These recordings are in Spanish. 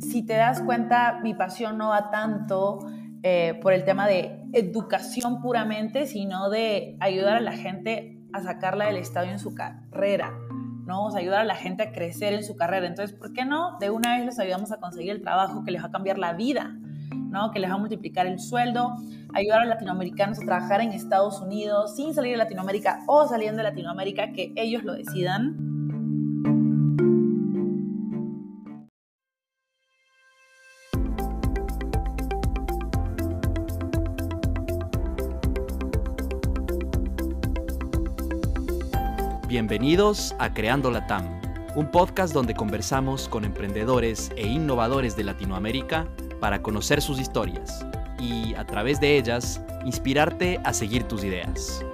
Si te das cuenta, mi pasión no va tanto eh, por el tema de educación puramente, sino de ayudar a la gente a sacarla del estadio en su carrera, ¿no? O sea, ayudar a la gente a crecer en su carrera. Entonces, ¿por qué no? De una vez les ayudamos a conseguir el trabajo que les va a cambiar la vida, ¿no? Que les va a multiplicar el sueldo, ayudar a latinoamericanos a trabajar en Estados Unidos sin salir de Latinoamérica o saliendo de Latinoamérica, que ellos lo decidan. Bienvenidos a Creando la TAM, un podcast donde conversamos con emprendedores e innovadores de Latinoamérica para conocer sus historias y, a través de ellas, inspirarte a seguir tus ideas.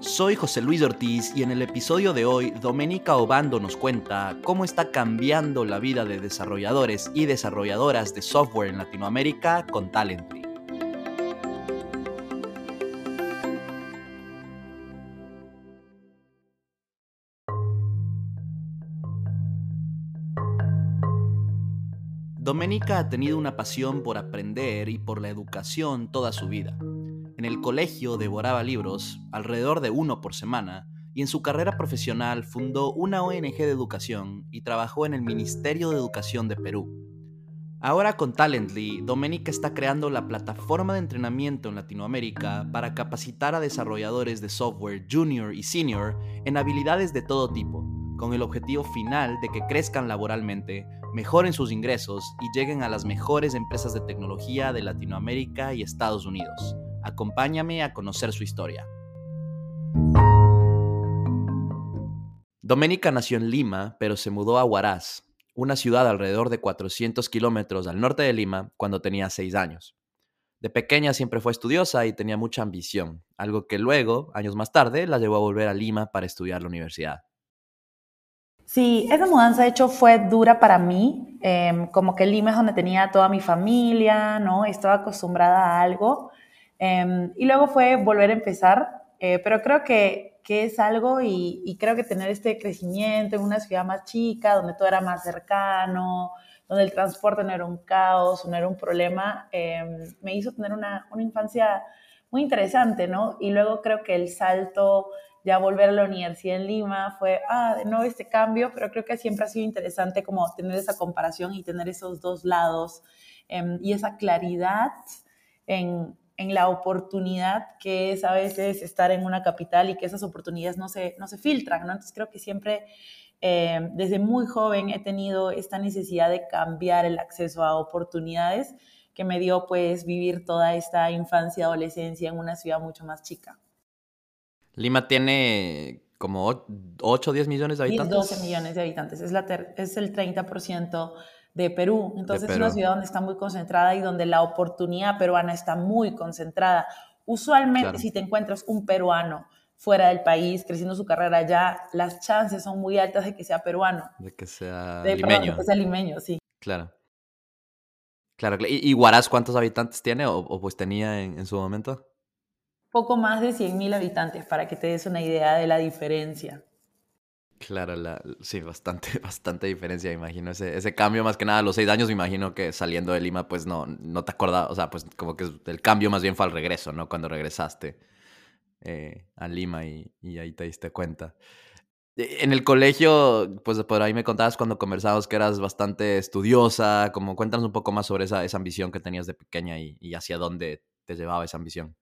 Soy José Luis Ortiz y en el episodio de hoy Doménica Obando nos cuenta cómo está cambiando la vida de desarrolladores y desarrolladoras de software en Latinoamérica con Talently. Doménica ha tenido una pasión por aprender y por la educación toda su vida. En el colegio devoraba libros, alrededor de uno por semana, y en su carrera profesional fundó una ONG de educación y trabajó en el Ministerio de Educación de Perú. Ahora con Talently, Doménica está creando la plataforma de entrenamiento en Latinoamérica para capacitar a desarrolladores de software junior y senior en habilidades de todo tipo, con el objetivo final de que crezcan laboralmente mejoren sus ingresos y lleguen a las mejores empresas de tecnología de Latinoamérica y Estados Unidos. Acompáñame a conocer su historia. Doménica nació en Lima, pero se mudó a Huaraz, una ciudad alrededor de 400 kilómetros al norte de Lima, cuando tenía 6 años. De pequeña siempre fue estudiosa y tenía mucha ambición, algo que luego, años más tarde, la llevó a volver a Lima para estudiar la universidad. Sí, esa mudanza de hecho fue dura para mí, em, como que Lima es donde tenía toda mi familia, ¿no? Estaba acostumbrada a algo. Em, y luego fue volver a empezar, eh, pero creo que, que es algo y, y, creo que tener este crecimiento en una ciudad más chica, donde todo era más cercano, donde el transporte no era un caos, no era un problema, em, me hizo tener una, una infancia muy interesante, ¿no? Y luego creo que el salto ya volver a la universidad en Lima fue, ah, de nuevo este cambio, pero creo que siempre ha sido interesante como tener esa comparación y tener esos dos lados em, y esa claridad en, en, la oportunidad que es a veces estar en una capital y que esas oportunidades no se, no se filtran, ¿no? Entonces creo que siempre, em, desde muy joven, he tenido esta necesidad de cambiar el acceso a oportunidades que me dio pues vivir toda esta infancia, adolescencia en una ciudad mucho más chica. Lima tiene como 8 o 10 millones de habitantes. 12 millones de habitantes, es, la es el 30% de Perú. Entonces es una ciudad donde está muy concentrada y donde la oportunidad peruana está muy concentrada. Usualmente si te encuentras un peruano fuera del país, creciendo su carrera allá, las chances son muy altas de que sea peruano. De que sea limeño. de que sea limeño, sí. Claro. Claro. ¿Y, Huaraz cuántos habitantes tiene o, pues tenía en su momento? Poco más de 100.000 habitantes, para que te des una idea de la diferencia. Claro, la, sí, bastante, bastante diferencia, imagino. Ese, ese cambio, más que nada, a los seis años, me imagino que saliendo de Lima, pues no, no te acordabas, o sea, pues como que el cambio más bien fue al regreso, ¿no? Cuando regresaste eh, a Lima y, ahí te diste cuenta. E, en el colegio, pues por ahí me contabas cuando conversabas que eras bastante estudiosa, como cuéntanos un poco más sobre esa, esa ambición que tenías de pequeña y hacia dónde te llevaba esa ambición.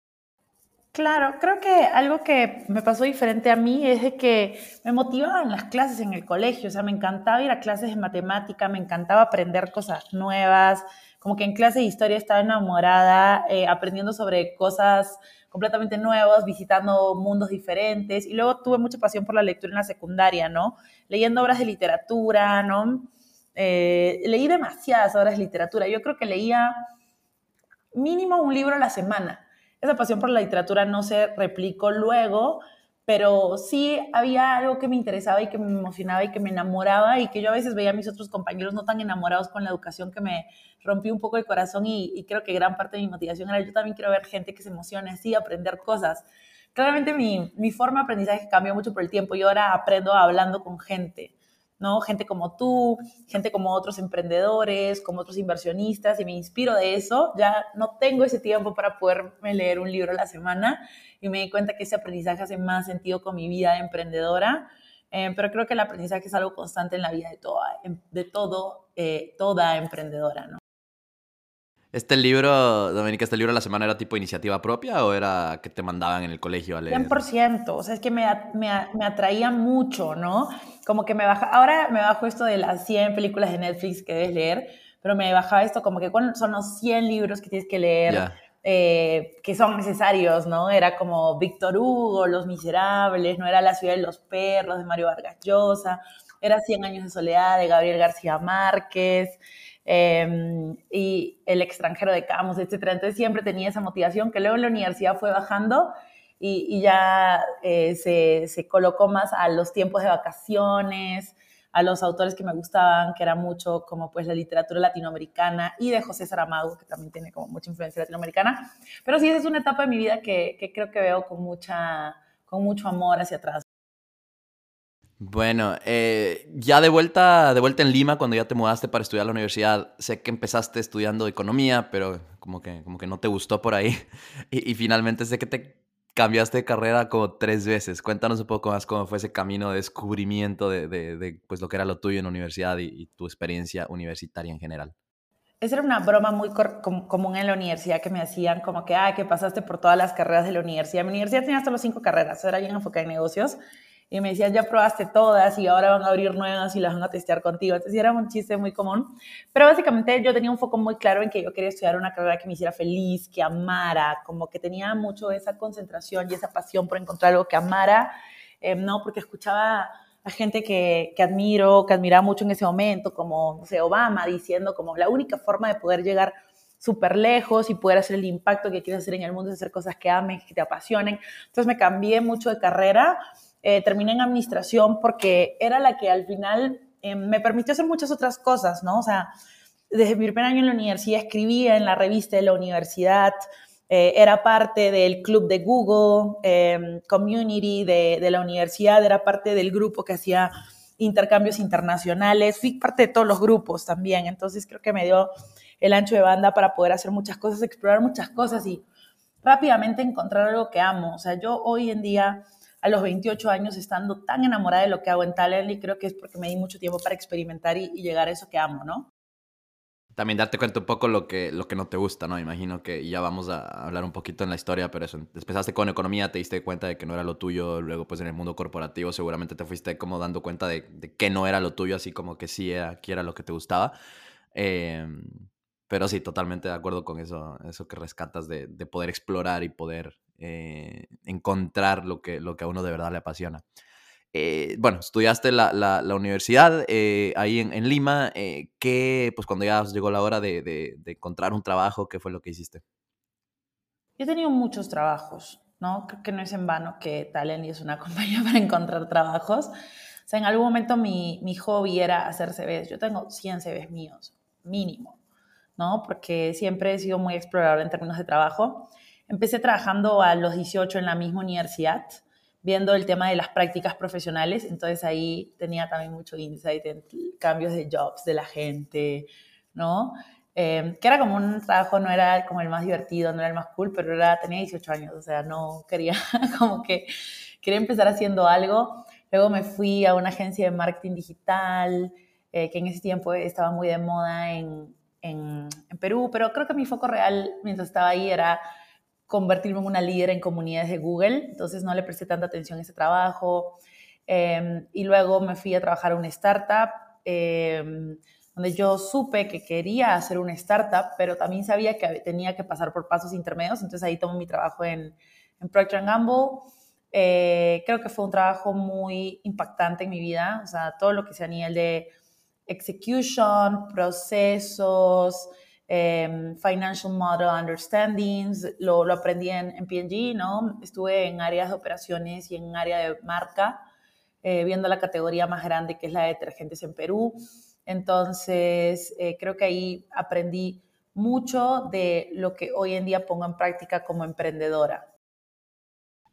Claro, creo que algo que me pasó diferente a mí es de que me motivaban las clases en el colegio, o sea, me encantaba ir a clases de matemática, me encantaba aprender cosas nuevas, como que en clase de historia estaba enamorada, eh, aprendiendo sobre cosas completamente nuevas, visitando mundos diferentes, y luego tuve mucha pasión por la lectura en la secundaria, ¿no? Leyendo obras de literatura, ¿no? Eh, leí demasiadas obras de literatura, yo creo que leía mínimo un libro a la semana esa pasión por la literatura no se replicó luego, pero sí había algo que me interesaba y que me emocionaba y que me enamoraba y que yo a veces veía a mis otros compañeros no tan enamorados con la educación que me rompió un poco el corazón y, creo que gran parte de mi motivación era yo también quiero ver gente que se emocione así, aprender cosas. claramente mi, mi forma de aprendizaje cambió mucho por el tiempo. y ahora aprendo hablando con gente, ¿no? Gente como tú, gente como otros emprendedores, como otros inversionistas, y me inspiro de eso. Ya no tengo ese tiempo para poderme leer un libro a la semana y me di cuenta que ese aprendizaje hace más sentido con mi vida de emprendedora. Eh, pero creo que el aprendizaje es algo constante en la vida de, toda, de todo, eh, toda emprendedora, ¿no? ¿Este libro, Dominica, este libro de la semana era tipo iniciativa propia o era que te mandaban en el colegio a leer? 100%, o sea, es que me, me, me atraía mucho, ¿no? Como que me baja, ahora me bajo esto de las 100 películas de Netflix que debes leer, pero me bajaba esto como que son los 100 libros que tienes que leer. Eh, que son necesarios, ¿no? Era como Víctor Hugo, Los Miserables, no era La ciudad de los perros de Mario Vargas Llosa, era Cien años de soledad de Gabriel García Márquez, em, y El extranjero de Camus, etc. Entonces siempre tenía esa motivación que luego en la universidad fue bajando y, ya eh, se, se colocó más a los tiempos de vacaciones, a los autores que me gustaban, que era mucho como pues la literatura latinoamericana y de José Saramago, que también tiene como mucha influencia latinoamericana. Pero sí, esa es una etapa de mi vida que, que creo que veo con, mucha, con mucho amor hacia atrás. Bueno, eh, ya de vuelta, de vuelta en Lima, cuando ya te mudaste para estudiar a la universidad, sé que empezaste estudiando economía, pero como que, como que no te gustó por ahí. Y, finalmente sé que te cambiaste de carrera como tres veces. Cuéntanos un poco más cómo fue ese camino de descubrimiento de, de, pues, lo que era lo tuyo en la universidad y, tu experiencia universitaria en general. Esa era una broma muy común en la universidad que me hacían, como que, ah, que pasaste por todas las carreras de la universidad. Mi universidad tenía hasta los cinco carreras, era bien enfocada en negocios y me decían, ya probaste todas y ahora van a abrir nuevas y las van a testear contigo. Entonces era un chiste muy común. Pero básicamente yo tenía un foco muy claro en que yo quería estudiar una carrera que me hiciera feliz, que amara, como que tenía mucho esa concentración y esa pasión por encontrar algo que amara, eh, ¿no? Porque escuchaba a gente que, que admiro, que admiraba mucho en ese momento, como, no sé, Obama, diciendo como la única forma de poder llegar súper lejos y poder hacer el impacto que quieres hacer en el mundo es hacer cosas que amen, que te apasionen. Entonces me cambié mucho de carrera eh, terminé en administración porque era la que al final eh, me permitió hacer muchas otras cosas, ¿no? O sea, desde mi primer año en la universidad escribía en la revista de la universidad, eh, era parte del club de Google, em, community de, de, la universidad, era parte del grupo que hacía intercambios internacionales, fui parte de todos los grupos también, entonces creo que me dio el ancho de banda para poder hacer muchas cosas, explorar muchas cosas y rápidamente encontrar algo que amo. O sea, yo hoy en día a los 28 años estando tan enamorada de lo que hago en Talently, creo que es porque me di mucho tiempo para experimentar y, llegar a eso que amo, ¿no? También darte cuenta un poco lo que, lo que no te gusta, ¿no? Imagino que ya vamos a hablar un poquito en la historia, pero eso, empezaste con economía, te diste cuenta de que no era lo tuyo, luego pues en el mundo corporativo seguramente te fuiste como dando cuenta de, que no era lo tuyo, así como que sí era, que era lo que te gustaba. Em, pero sí, totalmente de acuerdo con eso, eso que rescatas de, de poder explorar y poder eh, encontrar lo que, lo que a uno de verdad le apasiona. Eh, bueno, estudiaste la, la, universidad eh, ahí en, Lima. ¿qué, pues cuando ya llegó la hora de, de, encontrar un trabajo, qué fue lo que hiciste? Yo he tenido muchos trabajos, ¿no? Creo que no es en vano que Talent es una compañía para encontrar trabajos. O sea, en algún momento mi, mi hobby era hacer CVs. Yo tengo 100 CVs míos, mínimo, ¿no? Porque siempre he sido muy explorador en términos de trabajo. Empecé trabajando a los 18 en la misma universidad, viendo el tema de las prácticas profesionales, entonces ahí tenía también mucho insight en cambios de jobs de la gente, ¿no? Em, que era como un trabajo, no era como el más divertido, no era el más cool, pero era, tenía 18 años, o sea, no quería como que, quería empezar haciendo algo. Luego me fui a una agencia de marketing digital, eh, que en ese tiempo estaba muy de moda en, en, en Perú, pero creo que mi foco real mientras estaba ahí era convertirme en una líder en comunidades de Google, entonces no le presté tanta atención a ese trabajo. Em, y luego me fui a trabajar a una startup, em, donde yo supe que quería hacer una startup, pero también sabía que tenía que pasar por pasos intermedios, entonces ahí tomé mi trabajo en, en Procter Gamble. Eh, creo que fue un trabajo muy impactante en mi vida, o sea, todo lo que sea a nivel de execution, procesos, Em, financial Model Understandings, lo, lo aprendí en, en, PNG, ¿no? Estuve en áreas de operaciones y en área de marca, eh, viendo la categoría más grande que es la de detergentes en Perú. Entonces, eh, creo que ahí aprendí mucho de lo que hoy en día pongo en práctica como emprendedora.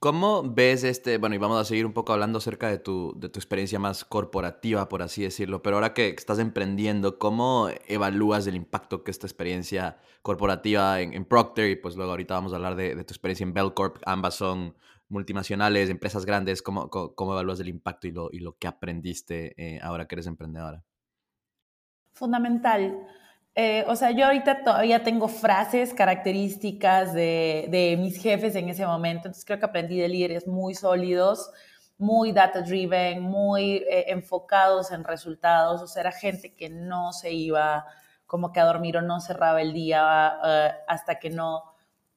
¿Cómo ves este, bueno, y vamos a seguir un poco hablando acerca de tu, de tu experiencia más corporativa, por así decirlo, pero ahora que estás emprendiendo, ¿cómo evalúas el impacto que esta experiencia corporativa en, Procter, y pues luego ahorita vamos a hablar de, tu experiencia en Bellcorp, ambas son multinacionales, empresas grandes, ¿cómo, cómo, evalúas el impacto y lo, y lo que aprendiste eh, ahora que eres emprendedora? Fundamental. Eh, o sea, yo ahorita todavía tengo frases características de, de, mis jefes en ese momento, entonces creo que aprendí de líderes muy sólidos, muy data driven, muy eh, enfocados en resultados, o sea, era gente que no se iba como que a dormir o no cerraba el día eh, hasta que no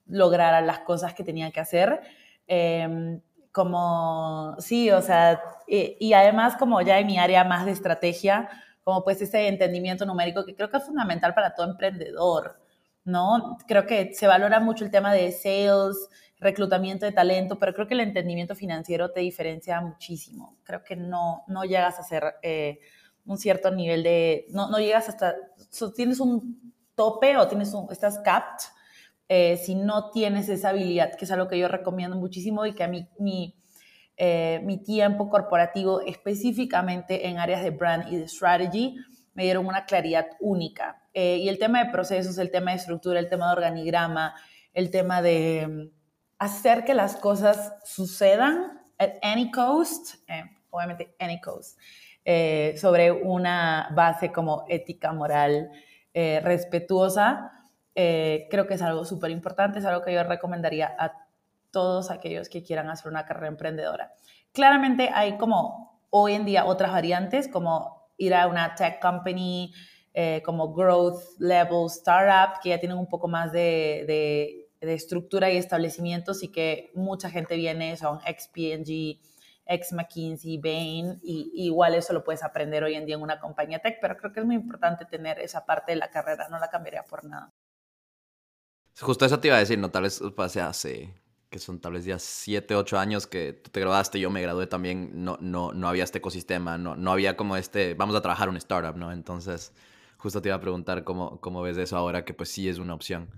lograra las cosas que tenía que hacer. Em, como, sí, o sea, y además como ya en mi área más de estrategia, como pues ese entendimiento numérico que creo que es fundamental para todo emprendedor, ¿no? Creo que se valora mucho el tema de sales, reclutamiento de talento, pero creo que el entendimiento financiero te diferencia muchísimo. Creo que no, no llegas a ser eh, un cierto nivel de, no, no llegas hasta, tienes un tope o tienes un, estás capped eh, si no tienes esa habilidad, que es algo que yo recomiendo muchísimo y que a mí, mi, eh, mi tiempo corporativo específicamente en áreas de brand y de strategy me dieron una claridad única. Eh, y el tema de procesos, el tema de estructura, el tema de organigrama, el tema de mm, hacer que las cosas sucedan at any cost, eh, obviamente any cost, sobre una base como ética, moral, respetuosa, creo que es algo súper importante, es algo que yo recomendaría a todos aquellos que quieran hacer una carrera emprendedora. Claramente hay como hoy en día otras variantes, como ir a una tech company, eh, como growth level startup, que ya tienen un poco más de, de, estructura y establecimientos y que mucha gente viene, son ex P&G, ex McKinsey, Bain, y, igual eso lo puedes aprender hoy en día en una compañía tech, pero creo que es muy importante tener esa parte de la carrera, no la cambiaría por nada. Justo eso te iba a decir, no tal vez pase hace que son tal vez ya 7, 8 años que tú te graduaste, yo me gradué también, no, no, no había este ecosistema, no, no había como este, vamos a trabajar un startup, ¿no? Entonces, justo te iba a preguntar cómo, cómo ves eso ahora, que pues sí es una opción.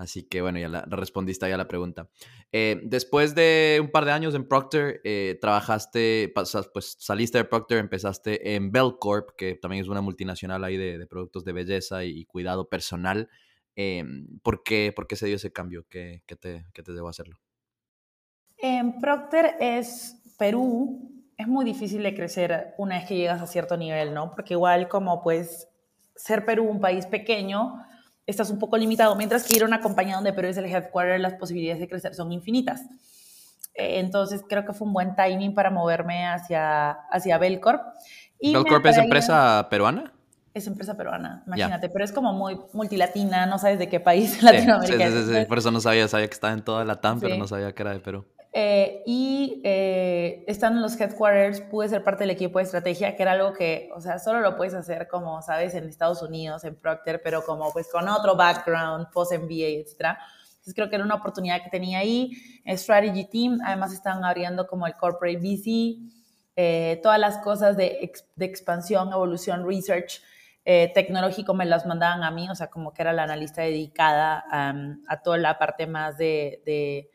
Así que bueno, ya la, respondiste ahí a la pregunta. Eh, después de un par de años en Procter, eh, trabajaste, pues saliste de Procter, empezaste en Bell Corp, que también es una multinacional ahí de, de productos de belleza y, cuidado personal. Eh, ¿por, qué, ¿por, qué, se dio ese cambio? ¿Qué, qué te, qué te debo hacerlo? En Procter es Perú, es muy difícil de crecer una vez que llegas a cierto nivel, ¿no? Porque igual como pues ser Perú un país pequeño, estás un poco limitado, mientras que ir a una compañía donde Perú es el headquarter, las posibilidades de crecer son infinitas. Eh, entonces creo que fue un buen timing para moverme hacia, hacia Belcorp. ¿Belcorp es empresa peruana? Es empresa peruana, imagínate, pero es como muy multilatina, no sabes de qué país Latinoamérica. Sí, sí, sí, por eso no sabía, sabía que estaba en toda la TAM, pero no sabía que era de Perú. Eh, y eh, estando en los headquarters, pude ser parte del equipo de estrategia, que era algo que, o sea, solo lo puedes hacer como, sabes, en Estados Unidos, en Procter, pero como pues con otro background, post-MBA, etc. Entonces creo que era una oportunidad que tenía ahí. Strategy Team, además están abriendo como el Corporate VC, eh, todas las cosas de, de expansión, evolución, research eh, tecnológico me las mandaban a mí, o sea, como que era la analista dedicada a toda la parte más de,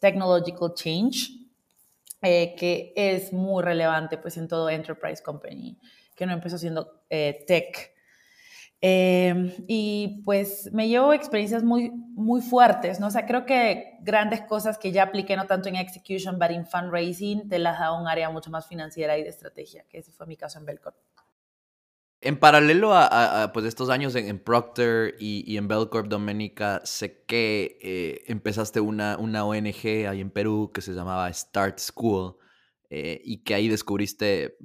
technological change, eh, que es muy relevante pues en todo enterprise company, que uno empezó siendo eh, tech. y pues me llevo experiencias muy, muy fuertes, ¿no? O sea, creo que grandes cosas que ya apliqué no tanto en execution, pero en fundraising, te las da un área mucho más financiera y de estrategia, que ese fue mi caso en Belcorp. En paralelo a, pues estos años en, Procter y, en Bellcorp Dominica, sé que eh, empezaste una, una ONG ahí en Perú que se llamaba Start School eh, y que ahí descubriste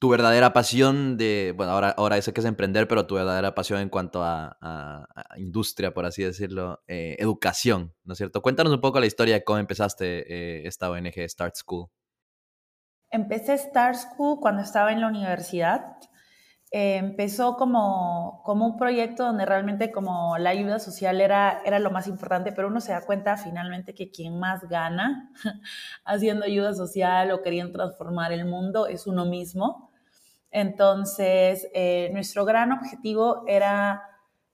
tu verdadera pasión de, bueno, ahora, ahora sé que es emprender, pero tu verdadera pasión en cuanto a, industria, por así decirlo, eh, educación, ¿no es cierto? Cuéntanos un poco la historia de cómo empezaste esta ONG Start School. Empecé Start School cuando estaba en la universidad eh, empezó como, como un proyecto donde realmente como la ayuda social era, era lo más importante, pero uno se da cuenta finalmente que quien más gana haciendo ayuda social o queriendo transformar el mundo es uno mismo. Entonces, eh, nuestro gran objetivo era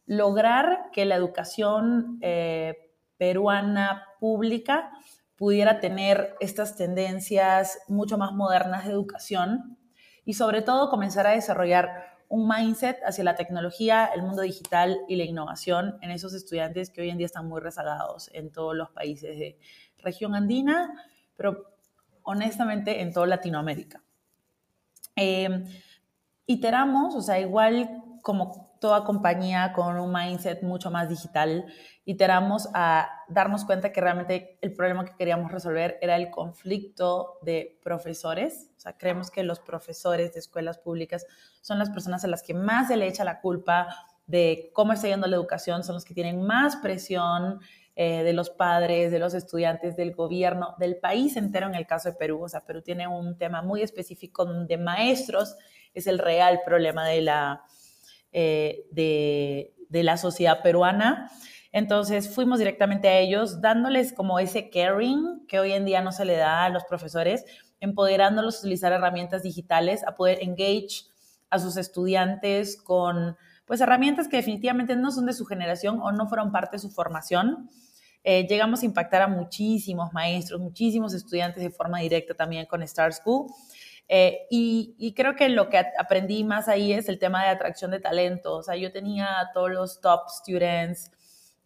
lograr que la educación eh, peruana pública pudiera tener estas tendencias mucho más modernas de educación y sobre todo comenzar a desarrollar un mindset hacia la tecnología, el mundo digital y la innovación en esos estudiantes que hoy en día están muy rezagados en todos los países de región andina, pero honestamente en toda Latinoamérica. Eh, iteramos, o sea, igual como toda compañía con un mindset mucho más digital, iteramos a darnos cuenta que realmente el problema que queríamos resolver era el conflicto de profesores. O sea, creemos que los profesores de escuelas públicas son las personas a las que más se le echa la culpa de cómo está yendo la educación, son los que tienen más presión eh, de los padres, de los estudiantes, del gobierno, del país entero en el caso de Perú. O sea, Perú tiene un tema muy específico de maestros, es el real problema de la eh, de, la sociedad peruana. Entonces fuimos directamente a ellos, dándoles como ese caring que hoy en día no se le da a los profesores, empoderándolos a utilizar herramientas digitales, a poder engage a sus estudiantes con pues herramientas que definitivamente no son de su generación o no fueron parte de su formación. Eh, llegamos a impactar a muchísimos maestros, muchísimos estudiantes de forma directa también con Star School. Eh, y, creo que lo que aprendí más ahí es el tema de atracción de talento. O sea, yo tenía a todos los top students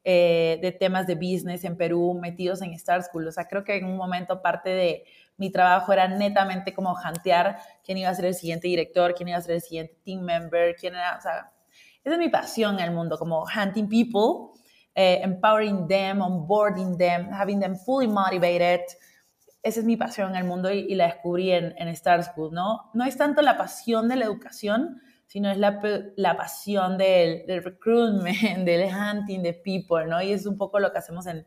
eh, de temas de business en Perú metidos en Star School. O sea, creo que en un momento parte de mi trabajo era netamente como jantear quién iba a ser el siguiente director, quién iba a ser el siguiente team member, quién era, o sea, esa es mi pasión en el mundo, como hunting people, eh, empowering them, onboarding them, having them fully motivated, esa es mi pasión en el mundo y, la descubrí en, en, Star School, ¿no? No es tanto la pasión de la educación, sino es la, la pasión del, del, recruitment, del hunting de people, ¿no? Y es un poco lo que hacemos en,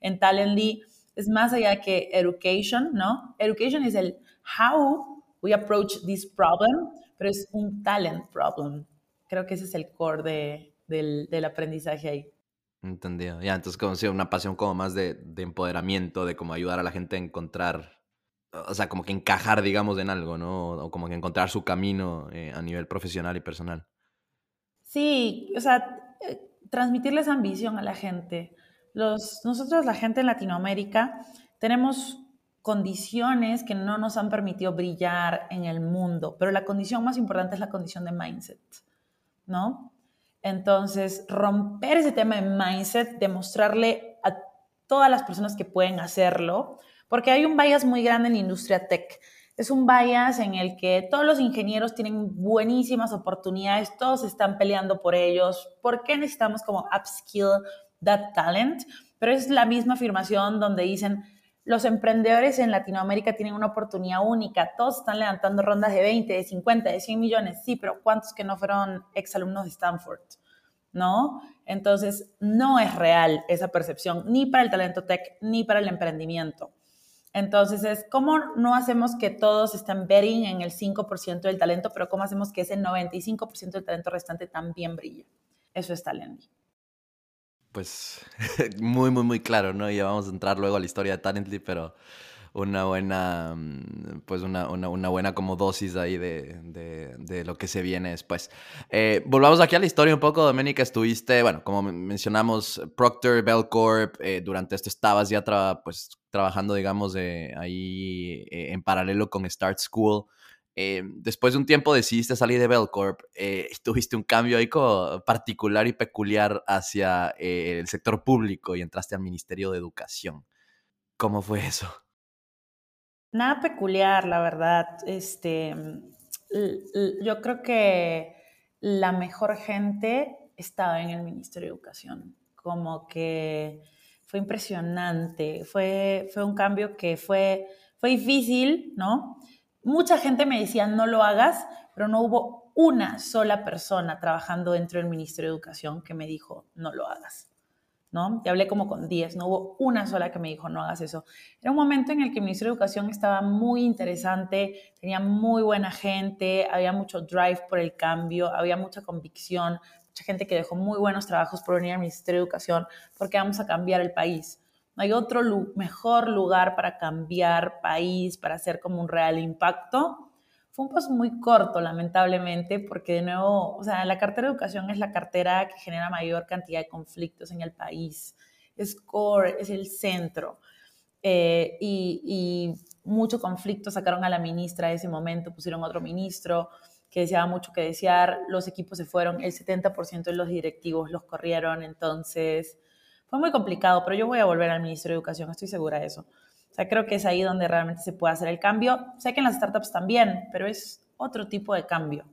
en Talently. Es más allá que education, ¿no? Education es el how we approach this problem, pero es un talent problem. Creo que ese es el core de, del, del aprendizaje ahí. Entendido. Ya, entonces como si una pasión como más de, empoderamiento, de como ayudar a la gente a encontrar, o sea, como que encajar, digamos, en algo, ¿no? O como que encontrar su camino eh, a nivel profesional y personal. Sí, o sea, eh, transmitirles ambición a la gente. Los, nosotros, la gente en Latinoamérica, tenemos condiciones que no nos han permitido brillar en el mundo, pero la condición más importante es la condición de mindset, ¿no? Entonces, romper ese tema de mindset, demostrarle a todas las personas que pueden hacerlo, porque hay un bias muy grande en la industria tech. Es un bias en el que todos los ingenieros tienen buenísimas oportunidades, todos están peleando por ellos. ¿Por qué necesitamos como upskill that talent? Pero es la misma afirmación donde dicen, los emprendedores en Latinoamérica tienen una oportunidad única. Todos están levantando rondas de 20, de 50, de 100 millones. Sí, pero ¿cuántos que no fueron exalumnos de Stanford? ¿No? Entonces, no es real esa percepción, ni para el talento tech, ni para el emprendimiento. Entonces, es cómo no hacemos que todos estén betting en el 5% del talento, pero cómo hacemos que ese 95% del talento restante también brille. Eso es talento pues muy, muy, muy claro, ¿no? Y vamos a entrar luego a la historia de Talently, pero una buena, mm, pues una, una, buena como dosis ahí de, de, lo que se viene después. Eh, volvamos aquí a la historia un poco, Doménica, estuviste, bueno, como mencionamos, Procter, Bell Corp, eh, durante esto estabas ya pues, trabajando, digamos, ahí eh, en paralelo con Start School. Eh, después de un tiempo decidiste salir de Bellcorp, eh, tuviste un cambio ahí particular y peculiar hacia eh, el sector público y entraste al Ministerio de Educación. ¿Cómo fue eso? Nada peculiar, la verdad. Este, yo creo que la mejor gente estaba en el Ministerio de Educación. Como que fue impresionante. Fue, fue un cambio que fue, fue difícil, ¿no? Mucha gente me decía, no lo hagas, pero no hubo una sola persona trabajando dentro del Ministerio de Educación que me dijo, no lo hagas. ¿no? Y hablé como con 10, no hubo una sola que me dijo, no hagas eso. Era un momento en el que el Ministerio de Educación estaba muy interesante, tenía muy buena gente, había mucho drive por el cambio, había mucha convicción, mucha gente que dejó muy buenos trabajos por venir al Ministerio de Educación, porque vamos a cambiar el país. No hay otro mejor lugar para cambiar país, para hacer como un real impacto. Fue un paso muy corto, lamentablemente, porque de nuevo, o sea, la cartera de educación es la cartera que genera mayor cantidad de conflictos en el país. Es core, es el centro. eh, y, y, mucho conflicto sacaron a la ministra de ese momento, pusieron otro ministro que deseaba mucho que desear, los equipos se fueron, el 70% de los directivos los corrieron, entonces fue muy complicado, pero yo voy a volver al Ministerio de Educación, estoy segura de eso. O sea, creo que es ahí donde realmente se puede hacer el cambio. Sé que en las startups también, pero es otro tipo de cambio,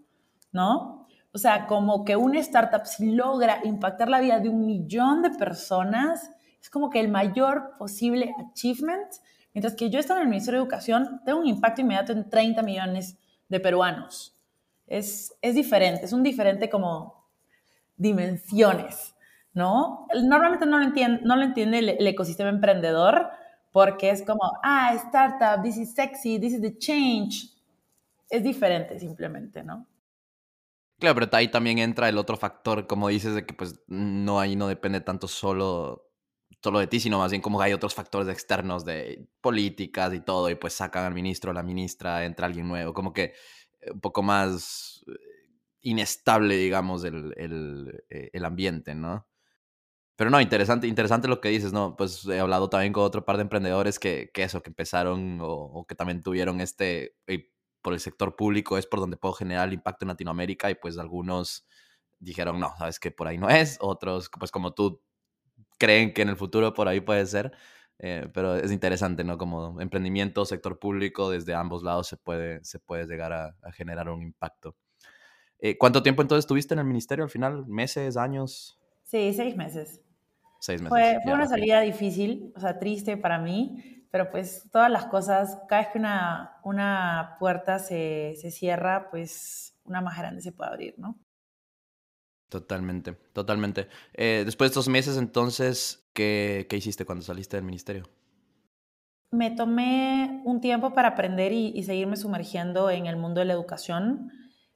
¿no? O sea, como que una startup si logra impactar la vida de un millón de personas, es como que el mayor posible achievement, mientras que yo estando en el Ministerio de Educación, tengo un impacto inmediato en 30 millones de peruanos. Es, es diferente, es un diferente como dimensiones. ¿No? Normalmente no lo entiende, no lo entiende el, ecosistema emprendedor porque es como, ah, startup, this is sexy, this is the change. Es diferente simplemente, ¿no? Claro, pero ahí también entra el otro factor, como dices, de que pues no ahí no depende tanto solo, solo de ti, sino más bien como hay otros factores externos de políticas y todo, y pues sacan al ministro, la ministra, entra alguien nuevo, como que un poco más eh, inestable, digamos, el, el, eh, el ambiente, ¿no? Pero no, interesante, interesante lo que dices, ¿no? Pues he hablado también con otro par de emprendedores que, que eso, que empezaron o, que también tuvieron este, por el sector público es por donde puedo generar el impacto en Latinoamérica y pues algunos dijeron, no, sabes que por ahí no es, otros pues como tú creen que en el futuro por ahí puede ser, eh, pero es interesante, ¿no? Como emprendimiento, sector público, desde ambos lados se puede, se puede llegar a, generar un impacto. Eh, ¿Cuánto tiempo entonces estuviste en el ministerio al final? ¿Meses, años? Sí, seis meses. Seis meses. Fue, fue una salida difícil, o sea, triste para mí, pero pues todas las cosas, cada vez que una, una puerta se, se cierra, pues una más grande se puede abrir, ¿no? Totalmente, totalmente. Eh, después de estos meses, entonces, ¿qué, ¿qué, hiciste cuando saliste del ministerio? Me tomé un tiempo para aprender y, y, seguirme sumergiendo en el mundo de la educación.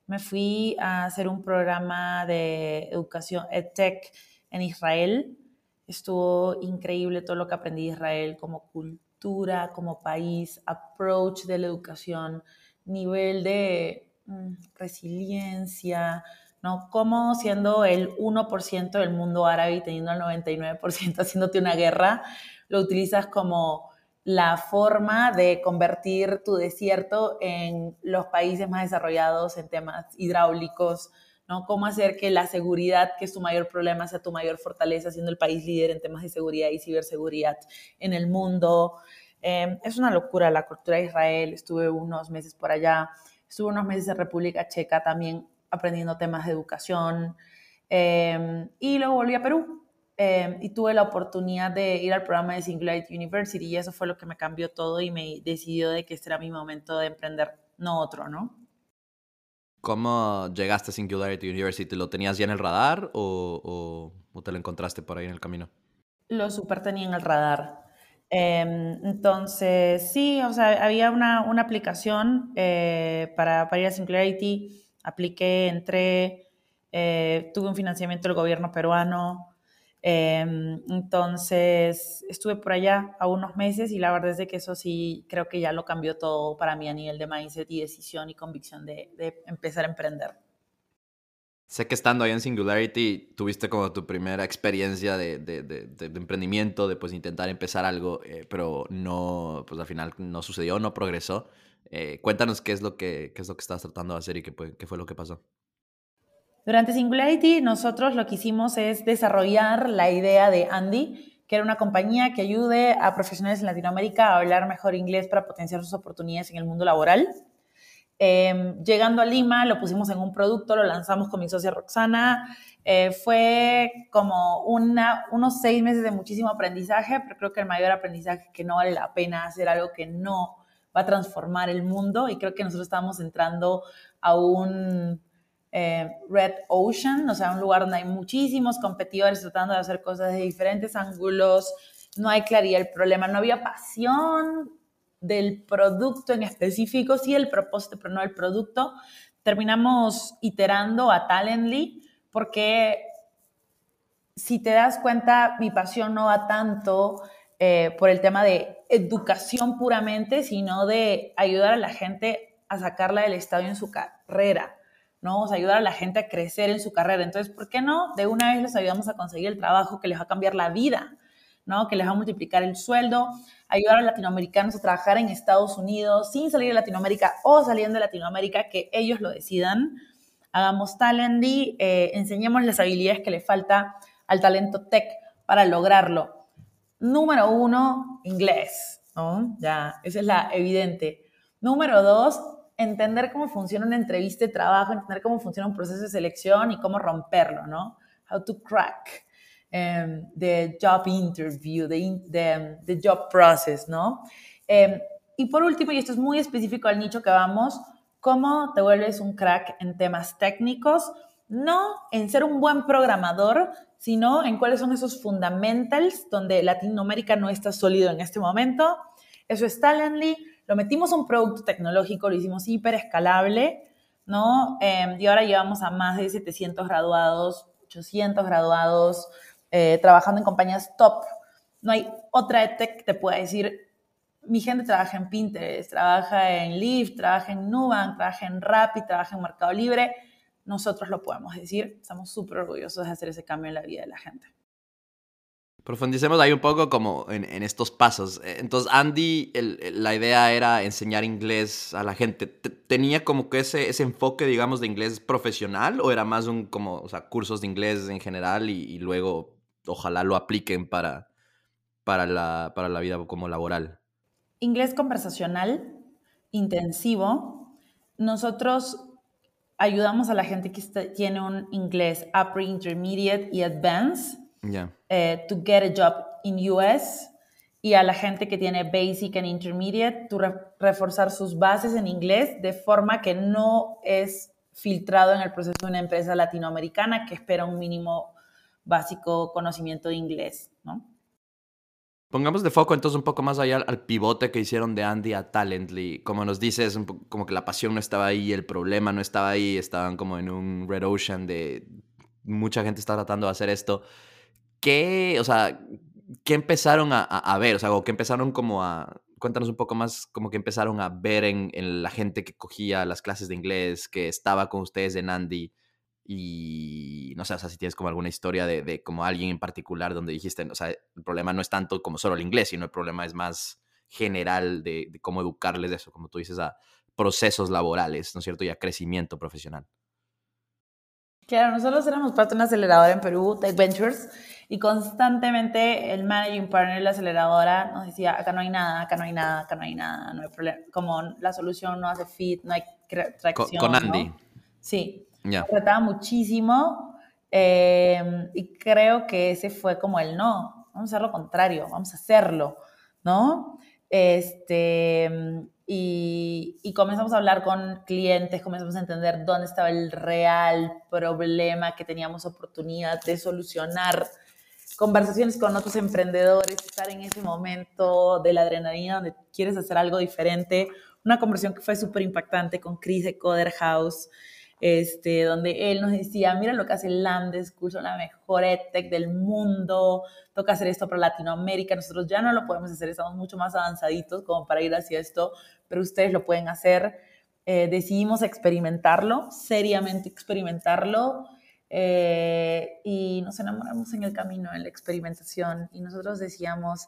Me fui a hacer un programa de educación EdTech en Israel Estuvo increíble todo lo que aprendí de Israel como cultura, como país, approach de la educación, nivel de mm, resiliencia, ¿no? Como siendo el 1% del mundo árabe y teniendo el 99% haciéndote una guerra, lo utilizas como la forma de convertir tu desierto en los países más desarrollados en temas hidráulicos, ¿no? Cómo hacer que la seguridad, que es tu mayor problema, sea tu mayor fortaleza, siendo el país líder en temas de seguridad y ciberseguridad en el mundo. Em, es una locura la cultura de Israel. Estuve unos meses por allá, estuve unos meses en República Checa también aprendiendo temas de educación. Em, y luego volví a Perú em, y tuve la oportunidad de ir al programa de Singularity University y eso fue lo que me cambió todo y me decidió de que este era mi momento de emprender, no otro, ¿no? ¿Cómo llegaste a Singularity University? ¿Lo tenías ya en el radar o, te lo encontraste por ahí en el camino? Lo super tenía en el radar. Em, entonces, sí, o sea, había una, aplicación eh, para, para, ir a Singularity. Apliqué, entré, eh, tuve un financiamiento del gobierno peruano. Em, entonces, estuve por allá a unos meses y la verdad es de que eso sí creo que ya lo cambió todo para mí a nivel de mindset y decisión y convicción de, empezar a emprender. Sé que estando ahí en Singularity tuviste como tu primera experiencia de, de, emprendimiento, de pues intentar empezar algo, eh, pero no, pues al final no sucedió, no progresó. Eh, cuéntanos qué es lo que, qué es lo que estás tratando de hacer y qué, qué fue lo que pasó. Durante Singularity nosotros lo que hicimos es desarrollar la idea de Andy, que era una compañía que ayude a profesionales en Latinoamérica a hablar mejor inglés para potenciar sus oportunidades en el mundo laboral. Em, llegando a Lima, lo pusimos en un producto, lo lanzamos con mi socia Roxana. Eh, fue como una, unos seis meses de muchísimo aprendizaje, pero creo que el mayor aprendizaje es que no vale la pena hacer algo que no va a transformar el mundo y creo que nosotros estamos entrando a un eh, Red Ocean, o sea, un lugar donde hay muchísimos competidores tratando de hacer cosas de diferentes ángulos, no hay claridad el problema, no había pasión del producto en específico, sí el propósito, pero no el producto. Terminamos iterando a Talently porque si te das cuenta, mi pasión no va tanto eh, por el tema de educación puramente, sino de ayudar a la gente a sacarla del estadio en su carrera. ¿No? O sea, ayudar a la gente a crecer en su carrera. Entonces, ¿por qué no? De una vez les ayudamos a conseguir el trabajo que les va a cambiar la vida, ¿no? Que les va a multiplicar el sueldo, ayudar a latinoamericanos a trabajar en Estados Unidos sin salir de Latinoamérica o saliendo de Latinoamérica, que ellos lo decidan. Hagamos Talendy, eh, enseñemos las habilidades que le falta al talento tech para lograrlo. Número uno, inglés, ¿no? Ya, esa es la evidente. Número dos, entender cómo funciona una entrevista de trabajo, entender cómo funciona un proceso de selección y cómo romperlo, ¿no? How to crack um, the job interview, the, the, job process, ¿no? Em, y por último, y esto es muy específico al nicho que vamos, cómo te vuelves un crack en temas técnicos, no en ser un buen programador, sino en cuáles son esos fundamentals donde Latinoamérica no está sólido en este momento. Eso es Talently lo metimos a un producto tecnológico, lo hicimos hiper escalable, ¿no? Em, y ahora llevamos a más de 700 graduados, 800 graduados, eh, trabajando en compañías top. No hay otra tech que te pueda decir, mi gente trabaja en Pinterest, trabaja en Lyft, trabaja en Nubank, trabaja en Rappi, trabaja en Mercado Libre. Nosotros lo podemos decir, estamos súper orgullosos de hacer ese cambio en la vida de la gente. Profundicemos ahí un poco como en, estos pasos. Eh, entonces, Andy, la idea era enseñar inglés a la gente. ¿Tenía como que ese, ese enfoque, digamos, de inglés profesional o era más un como, o sea, cursos de inglés en general y, luego ojalá lo apliquen para, para, la, para la vida como laboral? Inglés conversacional, intensivo. Nosotros ayudamos a la gente que tiene un inglés upper, intermediate y advanced eh, to get a job in US y a la gente que tiene basic and intermediate, to reforzar sus bases en inglés de forma que no es filtrado en el proceso de una empresa latinoamericana que espera un mínimo básico conocimiento de inglés, ¿no? Pongamos de foco entonces un poco más allá al pivote que hicieron de Andy a Talently. Como nos dices, como que la pasión no estaba ahí, el problema no estaba ahí, estaban como en un red ocean de mucha gente está tratando de hacer esto. ¿Qué, o sea, qué empezaron a, ver? O sea, o qué empezaron como a, cuéntanos un poco más, como que empezaron a ver en, la gente que cogía las clases de inglés, que estaba con ustedes en Andy. Y no sé, o sea, si tienes como alguna historia de, como alguien en particular donde dijiste, o sea, el problema no es tanto como solo el inglés, sino el problema es más general de, de cómo educarles de eso, como tú dices, a procesos laborales, ¿no es cierto? Y a crecimiento profesional. Claro, nosotros éramos parte de una aceleradora en Perú, Tech Ventures, y constantemente el managing partner de la aceleradora nos decía, acá no hay nada, acá no hay nada, acá no hay nada, no hay problema, como la solución no hace fit, no hay tracción. Con, Andy. Sí, trataba muchísimo em, y creo que ese fue como el no, vamos a hacer lo contrario, vamos a hacerlo, ¿no? Este, y, comenzamos a hablar con clientes, comenzamos a entender dónde estaba el real problema que teníamos oportunidad de solucionar, conversaciones con otros emprendedores, estar en ese momento de la adrenalina donde quieres hacer algo diferente. Una conversación que fue súper impactante con Chris de Coder House, este, donde él nos decía, mira lo que hace Landes, curso la mejor EdTech del mundo, toca hacer esto para Latinoamérica, nosotros ya no lo podemos hacer, estamos mucho más avanzaditos como para ir hacia esto, pero ustedes lo pueden hacer. Eh, decidimos experimentarlo, seriamente experimentarlo, eh, y nos enamoramos en el camino, en la experimentación, y nosotros decíamos,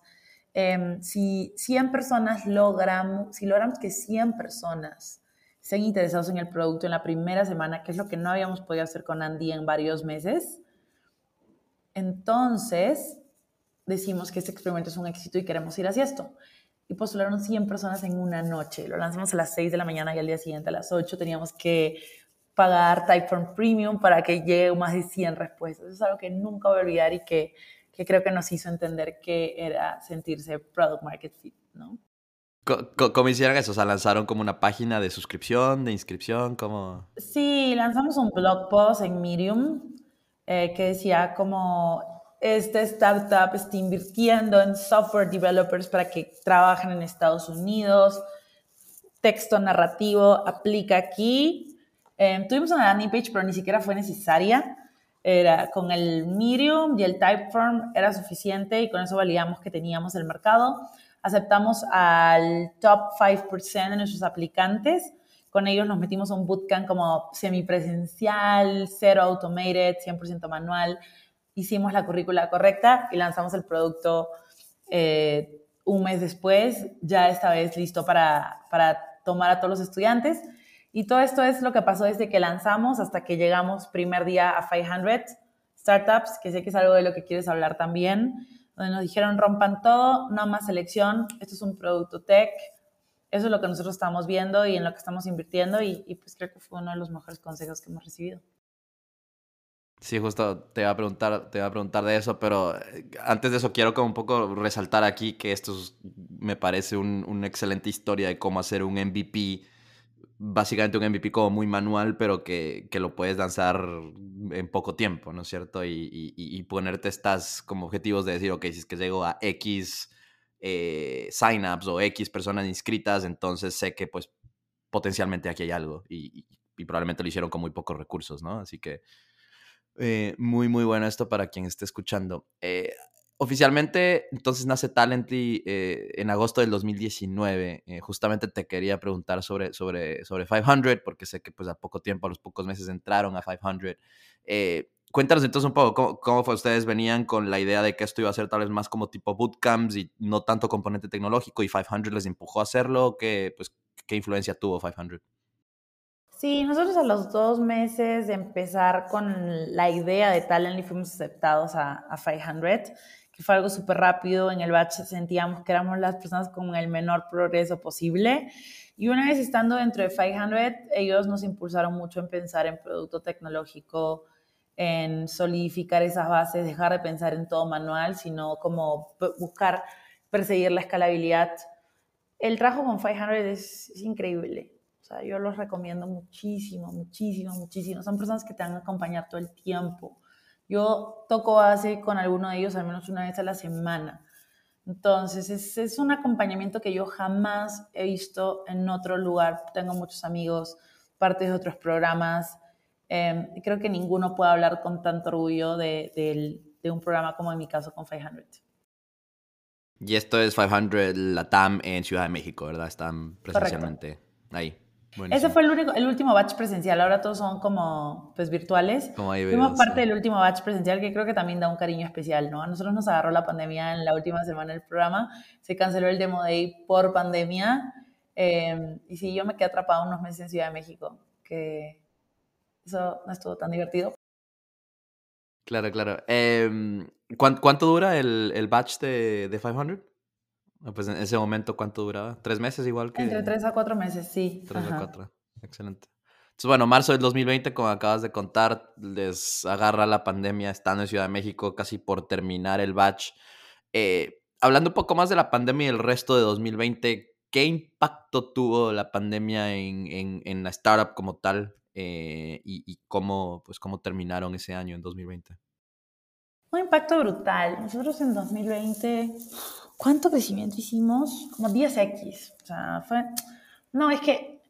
em, si 100 personas logramos, si logramos que 100 personas sean interesados en el producto en la primera semana, que es lo que no habíamos podido hacer con Andy en varios meses, entonces decimos que este experimento es un éxito y queremos ir hacia esto. Y postularon 100 personas en una noche. Lo lanzamos a las 6 de la mañana y al día siguiente a las 8 teníamos que pagar Typeform Premium para que llegue más de 100 respuestas. Eso es algo que nunca voy a olvidar y que, que creo que nos hizo entender que era sentirse product market fit, ¿no? ¿Cómo hicieron eso? O sea, lanzaron como una página de suscripción, de inscripción, como... Sí, lanzamos un blog post en Medium eh, que decía como esta startup está invirtiendo en software developers para que trabajen en Estados Unidos. Texto narrativo aplica aquí. Eh, tuvimos una landing page, pero ni siquiera fue necesaria. Era con el Medium y el Typeform era suficiente y con eso validamos que teníamos el mercado aceptamos al top 5% de nuestros aplicantes. Con ellos nos metimos a un bootcamp como semipresencial, cero automated, 100% manual. Hicimos la currícula correcta y lanzamos el producto eh, un mes después, ya esta vez listo para, para tomar a todos los estudiantes. Y todo esto es lo que pasó desde que lanzamos hasta que llegamos primer día a 500 startups, que sé que es algo de lo que quieres hablar también, donde nos dijeron rompan todo, no más selección, esto es un producto tech. Eso es lo que nosotros estamos viendo y en lo que estamos invirtiendo y, pues creo que fue uno de los mejores consejos que hemos recibido. Sí, justo te iba a preguntar, te a preguntar de eso, pero eh, antes de eso quiero como un poco resaltar aquí que esto me parece una excelente historia de cómo hacer un MVP, básicamente un MVP como muy manual, pero que, que lo puedes lanzar en poco tiempo, ¿no es cierto? Y, y, ponerte estas como objetivos de decir, ok, si es que llego a X eh, signups o X personas inscritas, entonces sé que pues potencialmente aquí hay algo y, y probablemente lo hicieron con muy pocos recursos, ¿no? Así que eh, muy, muy bueno esto para quien esté escuchando. Eh, oficialmente, entonces nace Talently eh, en agosto del 2019. justamente te quería preguntar sobre, sobre, sobre 500, porque sé que pues a poco tiempo, a los pocos meses entraron a 500. cuéntanos entonces un poco cómo, cómo, fue. Ustedes venían con la idea de que esto iba a ser tal vez más como tipo bootcamps y no tanto componente tecnológico y 500 les empujó a hacerlo. ¿Qué, pues, ¿qué influencia tuvo 500? Sí, nosotros a los dos meses de empezar con la idea de Talently fuimos aceptados a, a 500, que fue algo súper rápido. En el batch sentíamos que éramos las personas con el menor progreso posible. Y una vez estando dentro de 500, ellos nos impulsaron mucho en pensar en producto tecnológico, en solidificar esas bases, dejar de pensar en todo manual, sino como buscar perseguir la escalabilidad. El trabajo con 500 es, es increíble o sea, yo los recomiendo muchísimo, muchísimo, muchísimo. Son personas que te van a acompañar todo el tiempo. Yo toco base con alguno de ellos al menos una vez a la semana. Entonces, es, es un acompañamiento que yo jamás he visto en otro lugar. Tengo muchos amigos, parte de otros programas. Eh, creo que ninguno puede hablar con tanto orgullo de, de, un programa como en mi caso con 500. Y esto es 500 Latam en Ciudad de México, ¿verdad? Están presencialmente ahí. Ese fue el, único, el último batch presencial, ahora todos son como pues virtuales. Como Fuimos parte del último batch presencial que creo que también da un cariño especial, ¿no? A nosotros nos agarró la pandemia en la última semana del programa, se canceló el Demo Day por pandemia em, y sí, yo me quedé atrapada unos meses en Ciudad de México, que eso no estuvo tan divertido. Claro, claro. Em, ¿cuánto, dura el, el batch de, de 500? Ah, pues en ese momento, ¿cuánto duraba? ¿Tres meses igual que...? Entre tres a cuatro meses, sí. Tres a cuatro, excelente. Entonces, bueno, marzo del 2020, como acabas de contar, les agarra la pandemia estando en Ciudad de México casi por terminar el batch. Eh, hablando un poco más de la pandemia y el resto de 2020, ¿qué impacto tuvo la pandemia en, en, en la startup como tal eh, y, y, cómo, pues, cómo terminaron ese año en 2020? Un impacto brutal. Nosotros en 2020 ¿Cuánto crecimiento hicimos? Como 10x. O sea, fue... No, es que...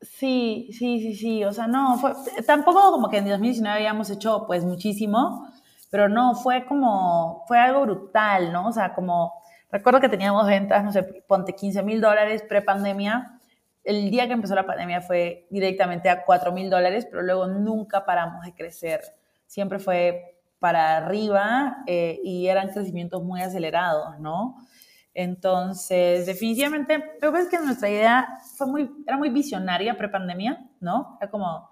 Sí, sí, sí, sí. O sea, no, fue... Tampoco como que en 2019 habíamos hecho pues muchísimo, pero no, fue como... Fue algo brutal, ¿no? O sea, como... Recuerdo que teníamos ventas, no sé, ponte 15 mil dólares pre-pandemia. El día que empezó la pandemia fue directamente a 4 mil dólares, pero luego nunca paramos de crecer. Siempre fue para arriba eh, y eran crecimientos muy acelerados, ¿no? Entonces, definitivamente, lo que es que nuestra idea fue muy, era muy visionaria pre-pandemia, ¿no? Era como,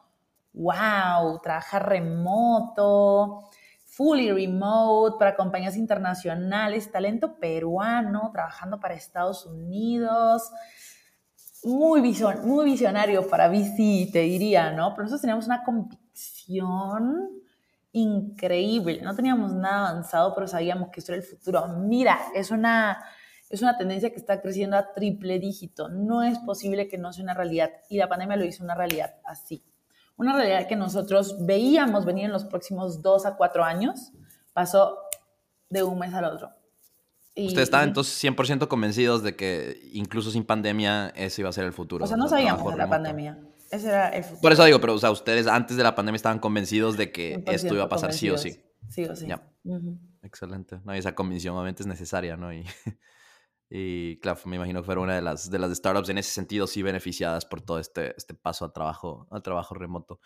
wow, trabajar remoto, fully remote para compañías internacionales, talento peruano trabajando para Estados Unidos. Muy, muy visionario para VC, te diría, ¿no? Pero nosotros teníamos una convicción increíble. No teníamos nada avanzado, pero sabíamos que esto era el futuro. Mira, es una, es una tendencia que está creciendo a triple dígito. No es posible que no sea una realidad. Y la pandemia lo hizo una realidad así. Una realidad que nosotros veíamos venir en los próximos dos a cuatro años, pasó de un mes al otro. Ustedes estaban entonces 100% convencidos de que incluso sin pandemia ese iba a ser el futuro. O sea, no sabíamos de la pandemia. Ese era el Por eso digo, pero o sea, ustedes antes de la pandemia estaban convencidos de que esto iba a pasar sí o sí. Sí o sí. Excelente. No, y esa convicción obviamente es necesaria, ¿no? Y, y claro, me imagino que fueron una de las, de las startups en ese sentido sí beneficiadas por todo este, este paso al trabajo, al trabajo remoto.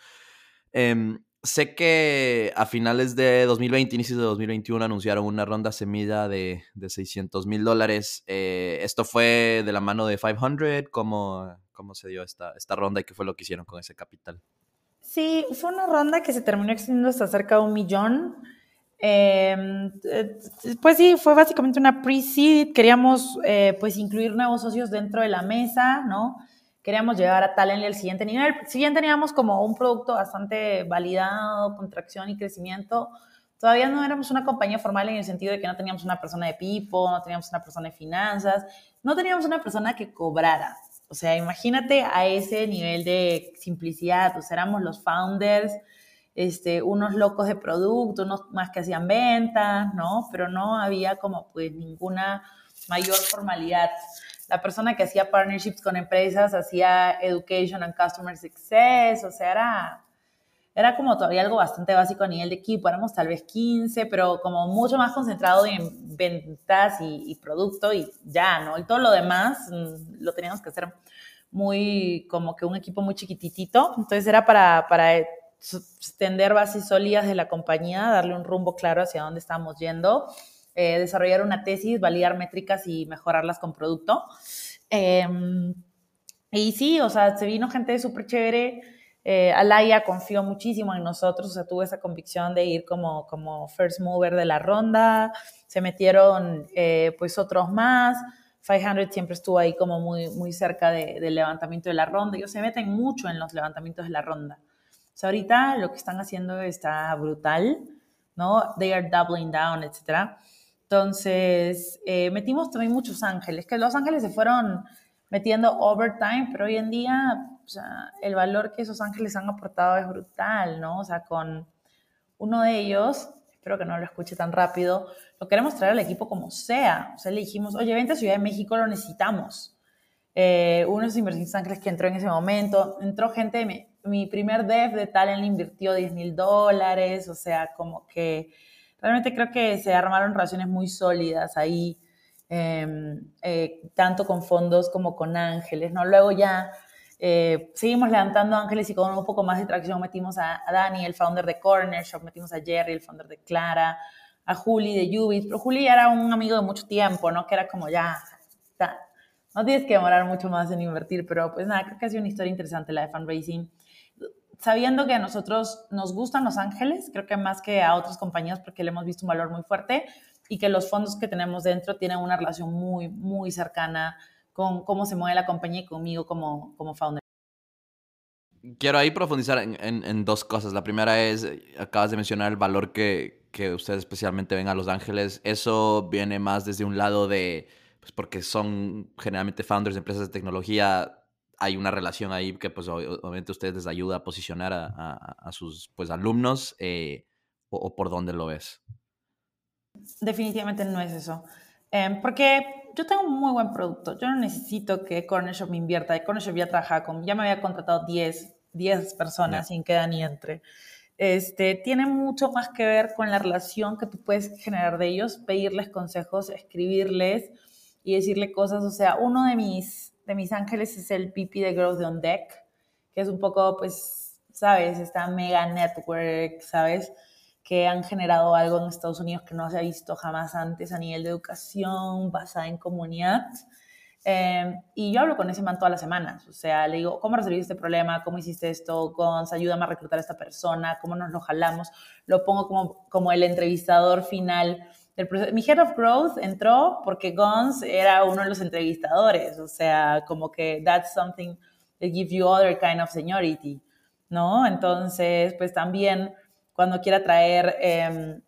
Em, sé que a finales de 2020, inicios de 2021, anunciaron una ronda semilla de, de 600 mil dólares. Eh, ¿Esto fue de la mano de 500? ¿Cómo, cómo se dio esta, esta ronda y qué fue lo que hicieron con ese capital? Sí, fue una ronda que se terminó extendiendo hasta cerca de un millón. Em, eh, pues sí, fue básicamente una pre-seed. Queríamos eh, pues incluir nuevos socios dentro de la mesa, ¿no? Queríamos llegar a Talent al siguiente nivel. Si bien teníamos como un producto bastante validado, con tracción y crecimiento, todavía no éramos una compañía formal en el sentido de que no teníamos una persona de pipo, no teníamos una persona de finanzas, no teníamos una persona que cobrara. O sea, imagínate a ese nivel de simplicidad. Pues éramos los founders este, unos locos de producto, unos más que hacían ventas, ¿no? Pero no había como pues ninguna mayor formalidad. La persona que hacía partnerships con empresas hacía education and customer success, o sea, era, era como todavía algo bastante básico a nivel de equipo, éramos tal vez 15, pero como mucho más concentrado en ventas y, y producto y ya, ¿no? Y todo lo demás mm, lo teníamos que hacer muy, como que un equipo muy chiquititito, entonces era para, para extender bases sólidas de la compañía, darle un rumbo claro hacia dónde estamos yendo, eh, desarrollar una tesis, validar métricas y mejorarlas con producto. Em, y sí, o sea, se vino gente súper chévere. Eh, Alaya confió muchísimo en nosotros, o sea, tuvo esa convicción de ir como, como first mover de la ronda. Se metieron eh, pues otros más. 500 siempre estuvo ahí como muy, muy cerca del levantamiento de la ronda. Ellos se meten mucho en los levantamientos de la ronda. O sea, ahorita lo que están haciendo está brutal, ¿no? They are doubling down, etc. Entonces, eh, metimos también muchos ángeles, que los ángeles se fueron metiendo overtime, pero hoy en día o sea, el valor que esos ángeles han aportado es brutal, ¿no? O sea, con uno de ellos, espero que no lo escuche tan rápido, lo queremos traer al equipo como sea. O sea, le dijimos, oye, vente a Ciudad de México, lo necesitamos. Eh, uno de los inversionistas ángeles que entró en ese momento, entró gente de mi primer dev de Talent le invirtió 10 mil dólares, o sea, como que realmente creo que se armaron relaciones muy sólidas ahí, em, eh, tanto con fondos como con ángeles, ¿no? Luego ya eh, seguimos levantando ángeles y con un poco más de tracción metimos a, Dani, el founder de Corner Shop, metimos a Jerry, el founder de Clara, a Juli de Ubis, pero Juli era un amigo de mucho tiempo, ¿no? Que era como ya, no tienes que demorar mucho más en invertir, pero pues nada, creo que ha sido una historia interesante la de fundraising sabiendo que a nosotros nos gustan Los Ángeles, creo que más que a otras compañías porque le hemos visto un valor muy fuerte y que los fondos que tenemos dentro tienen una relación muy, muy cercana con cómo se mueve la compañía y conmigo como, como founder. Quiero ahí profundizar en, dos cosas. La primera es, acabas de mencionar el valor que, que ustedes especialmente ven a Los Ángeles. Eso viene más desde un lado de, pues porque son generalmente founders de empresas de tecnología hay una relación ahí que pues obviamente ustedes les ayuda a posicionar a, sus pues alumnos eh, o, por dónde lo ves. Definitivamente no es eso. Em, porque yo tengo un muy buen producto. Yo no necesito que Corner Shop me invierta. Corner Shop ya trabaja con, ya me había contratado 10, 10 personas sin que ni entre. Este, tiene mucho más que ver con la relación que tú puedes generar de ellos, pedirles consejos, escribirles y decirle cosas. O sea, uno de mis de mis ángeles es el pipi de Growth on Deck, que es un poco, pues, sabes, esta mega network, sabes, que han generado algo en Estados Unidos que no se ha visto jamás antes a nivel de educación basada en comunidad. Em, y yo hablo con ese man todas las semanas. O sea, le digo, ¿cómo resolviste este problema? ¿Cómo hiciste esto? Gons, ayúdame a reclutar a esta persona. ¿Cómo nos lo jalamos? Lo pongo como, como el entrevistador final mi Head of Growth entró porque Gons era uno de los entrevistadores, o sea, como que that's something that gives you other kind of seniority, ¿no? Entonces, pues también cuando quiera traer em,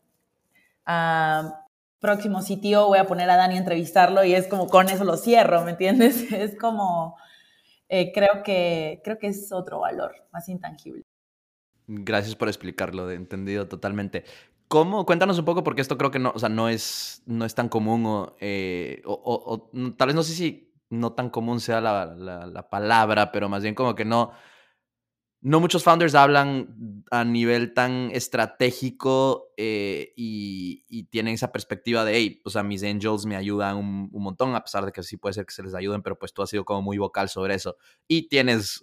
a próximo sitio voy a poner a Dani a entrevistarlo y es como con eso lo cierro, ¿me entiendes? Es como, eh, creo, que, creo que es otro valor más intangible. Gracias por explicarlo, entendido totalmente. ¿Cómo? Cuéntanos un poco, porque esto creo que no, o sea, no, es, no es tan común, o, eh, o, tal vez no sé si no tan común sea la, la, palabra, pero más bien como que no, no muchos founders hablan a nivel tan estratégico eh, y, tienen esa perspectiva de, hey, o sea, mis angels me ayudan un, montón, a pesar de que sí puede ser que se les ayuden, pero pues tú has sido como muy vocal sobre eso. Y tienes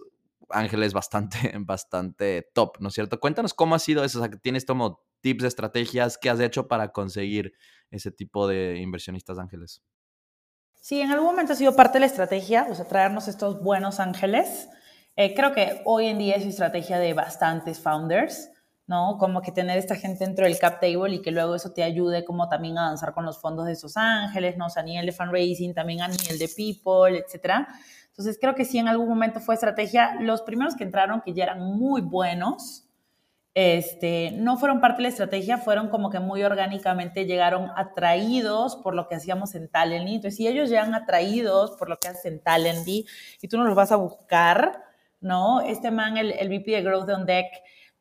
ángeles bastante, bastante top, ¿no es cierto? Cuéntanos cómo ha sido eso, o sea, tienes como tips, estrategias, ¿qué has hecho para conseguir ese tipo de inversionistas ángeles? Sí, en algún momento ha sido parte de la estrategia, o sea, traernos estos buenos ángeles. Eh, creo que hoy en día es estrategia de bastantes founders, ¿no? Como que tener esta gente dentro del cap table y que luego eso te ayude como también a avanzar con los fondos de esos ángeles, ¿no? O sea, a nivel de fundraising, también a nivel de people, etcétera. Entonces, creo que sí, en algún momento fue estrategia. Los primeros que entraron, que ya eran muy buenos, este, no fueron parte de la estrategia, fueron como que muy orgánicamente llegaron atraídos por lo que hacíamos en Talently. Entonces, si ellos llegan atraídos por lo que hacen en Talently y tú no los vas a buscar, ¿no? Este man, el, el VP de Growth on Deck,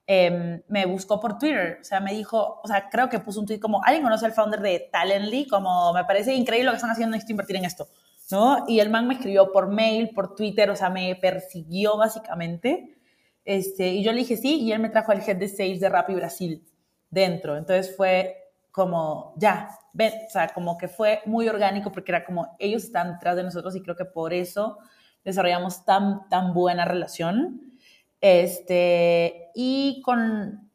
em, me buscó por Twitter, o sea, me dijo, o sea, creo que puso un tweet como, ¿alguien conoce al founder de Talently? Como, me parece increíble lo que están haciendo, necesito invertir en esto, ¿no? Y el man me escribió por mail, por Twitter, o sea, me persiguió básicamente. Este, y yo le dije sí, y él me trajo al head de sales de Rappi Brasil dentro. Entonces fue como, ya, ven, o sea, como que fue muy orgánico porque era como ellos están detrás de nosotros y creo que por eso desarrollamos tan, tan buena relación. Este, y con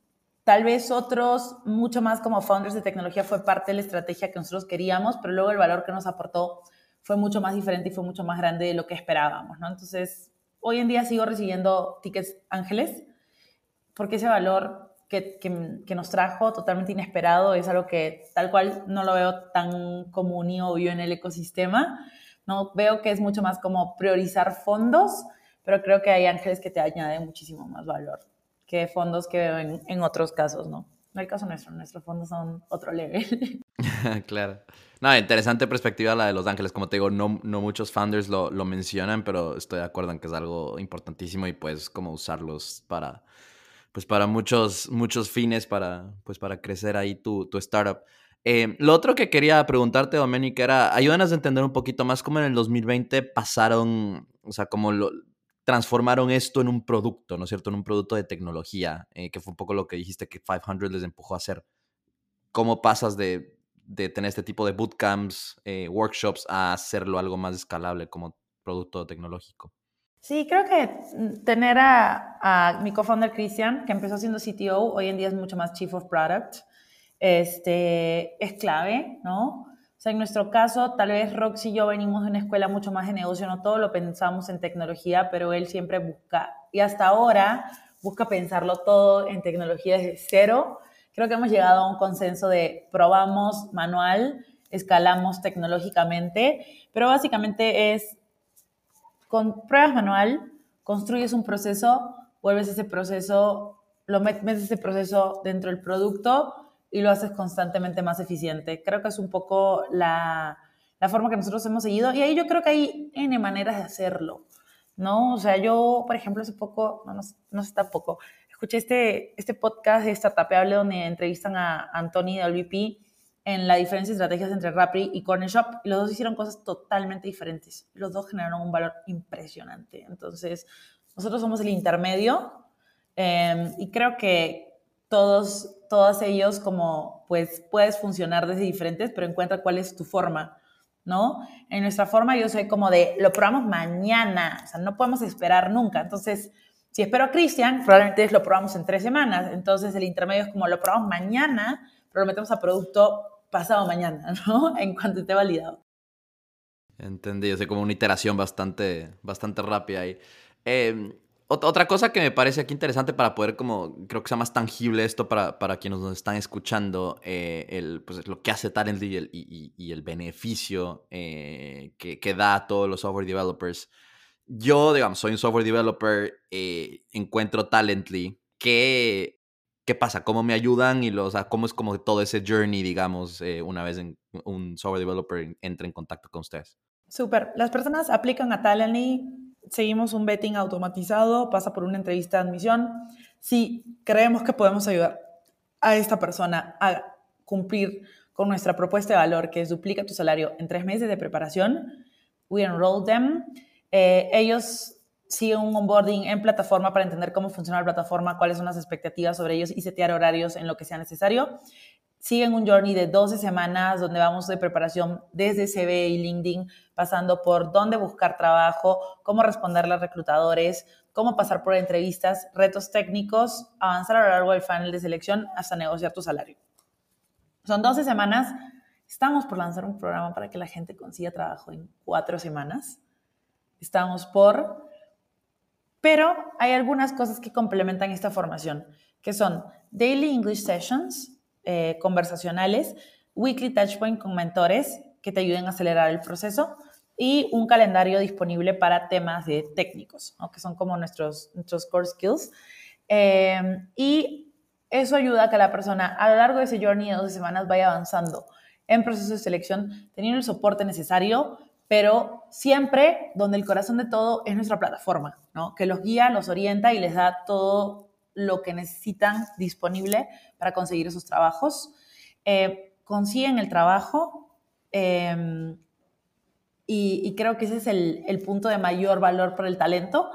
tal vez otros, mucho más como founders de tecnología, fue parte de la estrategia que nosotros queríamos, pero luego el valor que nos aportó fue mucho más diferente y fue mucho más grande de lo que esperábamos, ¿no? Entonces, hoy en día sigo recibiendo tickets ángeles porque ese valor que, que, nos trajo totalmente inesperado es algo que tal cual no lo veo tan común y obvio en el ecosistema. No veo que es mucho más como priorizar fondos, pero creo que hay ángeles que te añaden muchísimo más valor que fondos que veo en, otros casos, ¿no? No el caso nuestro, nuestros fondos son otro level. claro. No, interesante perspectiva la de Los Ángeles. Como te digo, no, no muchos founders lo, lo, mencionan, pero estoy de acuerdo en que es algo importantísimo y pues como usarlos para, pues para muchos, muchos fines, para, pues para crecer ahí tu, tu startup. Eh, lo otro que quería preguntarte, Doménica, era, ayúdanos a entender un poquito más cómo en el 2020 pasaron, o sea, cómo lo, transformaron esto en un producto, ¿no es cierto? En un producto de tecnología, eh, que fue un poco lo que dijiste que 500 les empujó a hacer. ¿Cómo pasas de, tener este tipo de bootcamps, eh, workshops, a hacerlo algo más escalable como producto tecnológico? Sí, creo que tener a, a mi co-founder Christian, que empezó siendo CTO, hoy en día es mucho más Chief of Product, este, es clave, ¿no? O sea, en nuestro caso, tal vez Rox y yo venimos de una escuela mucho más de negocio, no todo lo pensamos en tecnología, pero él siempre busca, y hasta ahora busca pensarlo todo en tecnología desde cero. Creo que hemos llegado a un consenso de probamos manual, escalamos tecnológicamente, pero básicamente es con pruebas manual, construyes un proceso, vuelves ese proceso, lo metes ese proceso dentro del producto y lo haces constantemente más eficiente. Creo que es un poco la, la forma que nosotros hemos seguido y ahí yo creo que hay N maneras de hacerlo, ¿no? O sea, yo, por ejemplo, hace poco, no, no, no sé, poco, escuché este, este podcast de Startupable donde entrevistan a Anthony del VP en la diferencia de estrategias entre Rappi y Corner Shop y los dos hicieron cosas totalmente diferentes. Los dos generaron un valor impresionante. Entonces, nosotros somos el intermedio eh, y creo que todos todos ellos como, pues, puedes funcionar desde diferentes, pero encuentra cuál es tu forma, ¿no? En nuestra forma yo soy como de, lo probamos mañana, o sea, no podemos esperar nunca. Entonces, si espero a Cristian, probablemente lo probamos en tres semanas. Entonces, el intermedio es como, lo probamos mañana, pero lo metemos a producto pasado mañana, ¿no? En cuanto esté validado. Entendido, es como una iteración bastante, bastante rápida ahí. Eh, otra cosa que me parece aquí interesante para poder, como, creo que sea más tangible esto para, para quienes nos están escuchando, eh, el, pues, lo que hace Talently y el, y, el beneficio eh, que, que, da a todos los software developers. Yo, digamos, soy un software developer, eh, encuentro Talently. ¿Qué, ¿Qué pasa? ¿Cómo me ayudan? Y los, o sea, ¿Cómo es como todo ese journey, digamos, una vez en, un software developer entra en contacto con ustedes? Súper. Las personas aplican a Talently seguimos un betting automatizado, pasa por una entrevista de admisión. Si creemos que podemos ayudar a esta persona a cumplir con nuestra propuesta de valor, que es duplica tu salario en tres meses de preparación, we enroll them. Eh, ellos siguen un onboarding en plataforma para entender cómo funciona la plataforma, cuáles son las expectativas sobre ellos y setear horarios en lo que sea necesario siguen un journey de 12 semanas donde vamos de preparación desde CV y LinkedIn, pasando por dónde buscar trabajo, cómo responderle a reclutadores, cómo pasar por entrevistas, retos técnicos, avanzar a lo largo del funnel de selección hasta negociar tu salario. Son 12 semanas. Estamos por lanzar un programa para que la gente consiga trabajo en cuatro semanas. Estamos por... Pero hay algunas cosas que complementan esta formación, que son Daily English Sessions, eh, conversacionales, Weekly Touchpoint con mentores que te ayuden a acelerar el proceso y un calendario disponible para temas de técnicos, que son como nuestros, nuestros core skills. Eh, y eso ayuda a que la persona a lo largo de ese journey de 12 semanas vaya avanzando en proceso de selección, teniendo el soporte necesario, pero siempre donde el corazón de todo es nuestra plataforma, que los guía, los orienta y les da todo lo que necesitan disponible para conseguir esos trabajos. Eh, consiguen el trabajo em, y, creo que ese es el, punto de mayor valor por el talento,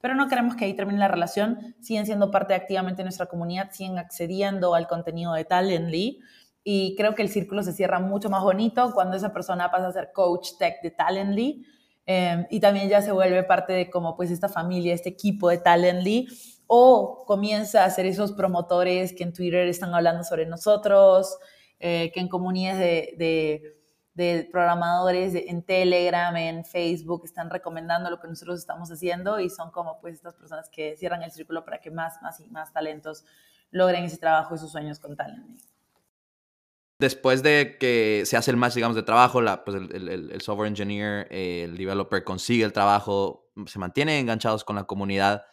pero no queremos que ahí termine la relación, siguen siendo parte activamente de nuestra comunidad, siguen accediendo al contenido de Talently y creo que el círculo se cierra mucho más bonito cuando esa persona pasa a ser coach tech de Talently eh, y también ya se vuelve parte de como pues esta familia, este equipo de Talently o comienza a ser esos promotores que en Twitter están hablando sobre nosotros, eh, que en comunidades de de programadores en Telegram, en Facebook, están recomendando lo que nosotros estamos haciendo y son como pues estas personas que cierran el círculo para que más, más y más talentos logren ese trabajo y sus sueños con Talent. Después de que se hace el match, digamos, de trabajo, la, pues el, el, software engineer, el developer consigue el trabajo, se mantienen enganchados con la comunidad.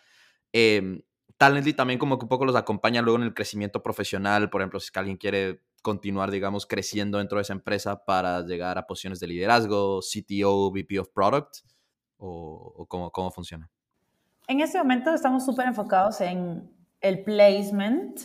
Eh, Talently también como que un poco los acompaña luego en el crecimiento profesional. Por ejemplo, si alguien quiere continuar, digamos, creciendo dentro de esa empresa para llegar a posiciones de liderazgo, CTO, VP of Product? ¿O, cómo, cómo funciona? En este momento estamos súper enfocados en el placement,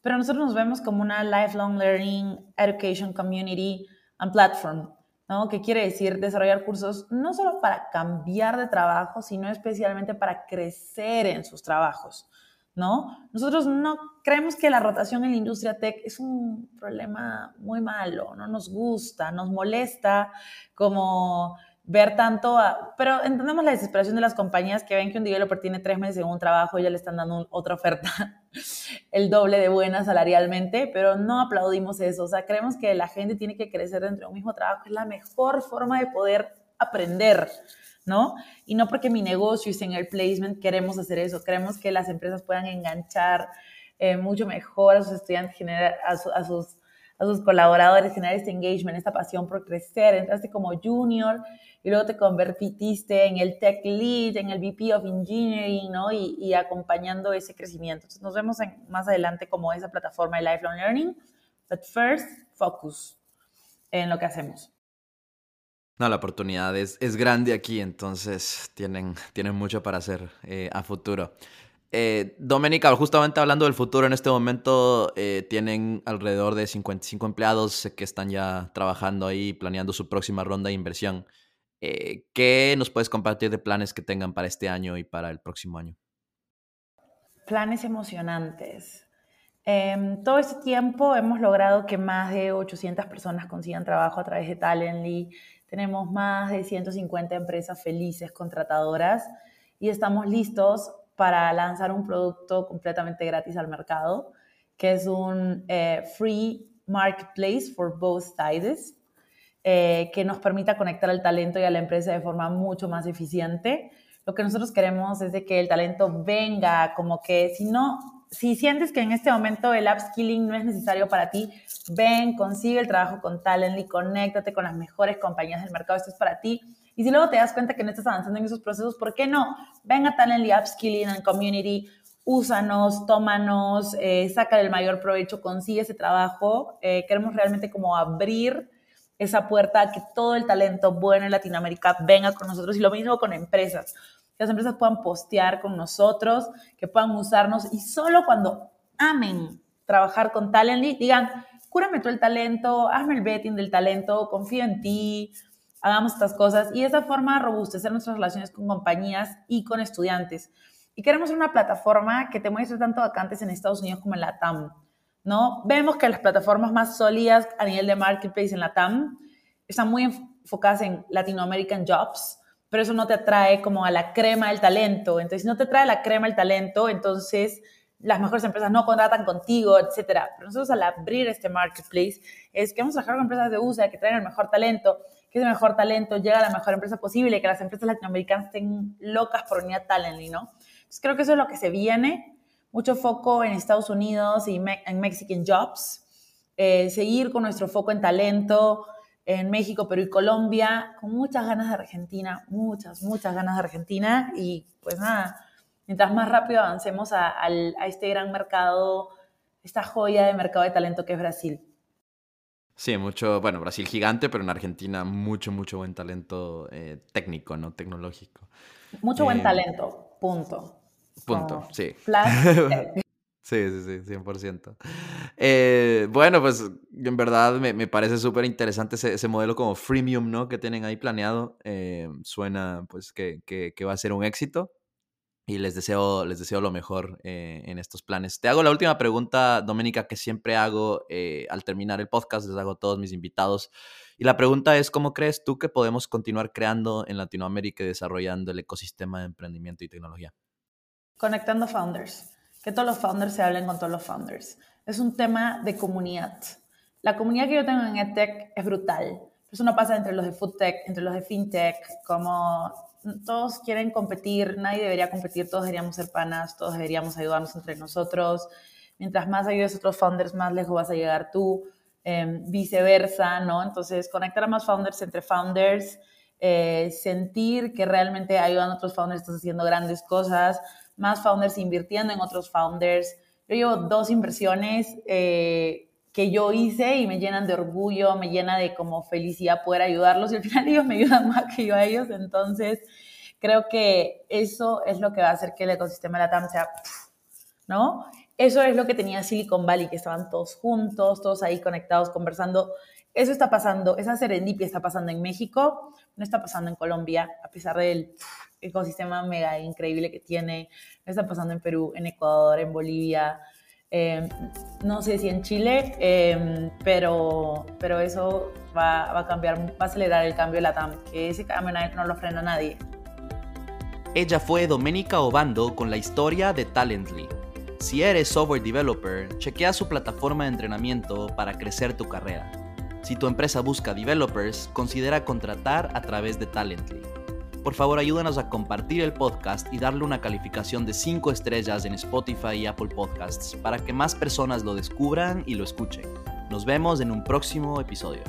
pero nosotros nos vemos como una lifelong learning education community and platform, ¿no? Que quiere decir desarrollar cursos no solo para cambiar de trabajo, sino especialmente para crecer en sus trabajos. ¿no? Nosotros no creemos que la rotación en la industria tech es un problema muy malo, no nos gusta, nos molesta como ver tanto, pero entendemos la desesperación de las compañías que ven que un developer tiene tres meses en un trabajo y ya le están dando otra oferta, el doble de buena salarialmente, pero no aplaudimos eso, o sea, creemos que la gente tiene que crecer dentro de un mismo trabajo, es la mejor forma de poder aprender, ¿no? Y no porque mi negocio en el placement queremos hacer eso, queremos que las empresas puedan enganchar eh, mucho mejor a sus estudiantes, generar, a, sus, a sus colaboradores, generar este engagement, esta pasión por crecer. Entraste como junior y luego te convertiste en el tech lead, en el VP of Engineering, ¿no? Y, acompañando ese crecimiento. Entonces nos vemos más adelante como esa plataforma de lifelong learning, but first, focus en lo que hacemos. No, la oportunidad es, grande aquí, entonces tienen, tienen mucho para hacer eh, a futuro. Eh, Doménica, justamente hablando del futuro, en este momento eh, tienen alrededor de 55 empleados que están ya trabajando ahí, planeando su próxima ronda de inversión. Eh, ¿Qué nos puedes compartir de planes que tengan para este año y para el próximo año? Planes emocionantes. Em, todo este tiempo hemos logrado que más de 800 personas consigan trabajo a través de Talently tenemos más de 150 empresas felices, contratadoras, y estamos listos para lanzar un producto completamente gratis al mercado, que es un eh, free marketplace for both sides, eh, que nos permita conectar al talento y a la empresa de forma mucho más eficiente. Lo que nosotros queremos es que el talento venga, como que si no, si sientes que en este momento el upskilling no es necesario para ti, ven, consigue el trabajo con Talently, conéctate con las mejores compañías del mercado, esto es para ti. Y si luego te das cuenta que no estás avanzando en esos procesos, ¿por qué no? Ven a Talently Upskilling and Community, úsanos, tómanos, eh, saca el mayor provecho, consigue ese trabajo. Eh, queremos realmente como abrir esa puerta a que todo el talento bueno en Latinoamérica venga con nosotros. Y lo mismo con empresas que las empresas puedan postear con nosotros, que puedan usarnos y solo cuando amen trabajar con Talently, digan, cúrame tú el talento, hazme el betting del talento, confío en ti, hagamos estas cosas y de esa forma robustecer nuestras relaciones con compañías y con estudiantes. Y queremos una plataforma que te muestre tanto vacantes en Estados Unidos como en la TAM, ¿no? Vemos que las plataformas más sólidas a nivel de marketplace en la TAM están muy enfocadas en Latino American Jobs, pero eso no te atrae como a la crema del talento. Entonces, si no te trae la crema del talento, entonces las mejores empresas no contratan contigo, etcétera. Pero nosotros al abrir este marketplace es que vamos a trabajar con empresas de USA que traen el mejor talento, que ese mejor talento llega a la mejor empresa posible, que las empresas latinoamericanas estén locas por unir a Talently, ¿no? Entonces creo que eso es lo que se viene, mucho foco en Estados Unidos y en Mexican Jobs, eh, seguir con nuestro foco en talento en México, Perú y Colombia, con muchas ganas de Argentina, muchas, muchas ganas de Argentina y pues nada, mientras más rápido avancemos a, este gran mercado, esta joya de mercado de talento que es Brasil. Sí, mucho, bueno, Brasil gigante, pero en Argentina mucho, mucho buen talento eh, técnico, ¿no? Tecnológico. Mucho buen eh, talento, punto. Punto, sí. Sí, sí, sí, 100%. Eh, bueno, pues en verdad me, parece súper interesante ese, modelo como freemium, ¿no? Que tienen ahí planeado. suena pues que, que, va a ser un éxito y les deseo, les deseo lo mejor eh, en estos planes. Te hago la última pregunta, Doménica, que siempre hago eh, al terminar el podcast, les hago a todos mis invitados. Y la pregunta es, ¿cómo crees tú que podemos continuar creando en Latinoamérica y desarrollando el ecosistema de emprendimiento y tecnología? Conectando founders, que todos los founders se hablen con todos los founders. Es un tema de comunidad. La comunidad que yo tengo en EdTech es brutal. Eso no pasa entre los de FoodTech, entre los de FinTech, como todos quieren competir, nadie debería competir, todos deberíamos ser panas, todos deberíamos ayudarnos entre nosotros. Mientras más ayudes a otros founders, más lejos vas a llegar tú, em, viceversa, ¿no? Entonces, conectar a más founders entre founders, eh, sentir que realmente ayudando a otros founders estás haciendo grandes cosas, más founders invirtiendo en otros founders. Yo llevo dos inversiones eh, que yo hice y me llenan de orgullo, me llena de como felicidad poder ayudarlos y al final ellos me ayudan más que yo a ellos, entonces creo que eso es lo que va a hacer que el ecosistema de la TAM sea, ¿no? Eso es lo que tenía Silicon Valley, que estaban todos juntos, todos ahí conectados, conversando. Eso está pasando, esa serendipia está pasando en México, no está pasando en Colombia, a pesar del ecosistema mega increíble que tiene, está pasando en Perú, en Ecuador, en Bolivia, Em, no sé si en Chile, em, pero, pero eso va, a cambiar, va a acelerar el cambio de la TAM, que ese cambio no lo frena nadie. Ella fue Doménica Obando con la historia de Talently. Si eres software developer, chequea su plataforma de entrenamiento para crecer tu carrera. Si tu empresa busca developers, considera contratar a través de Talently por favor ayúdanos a compartir el podcast y darle una calificación de 5 estrellas en Spotify y Apple Podcasts para que más personas lo descubran y lo escuchen. Nos vemos en un próximo episodio.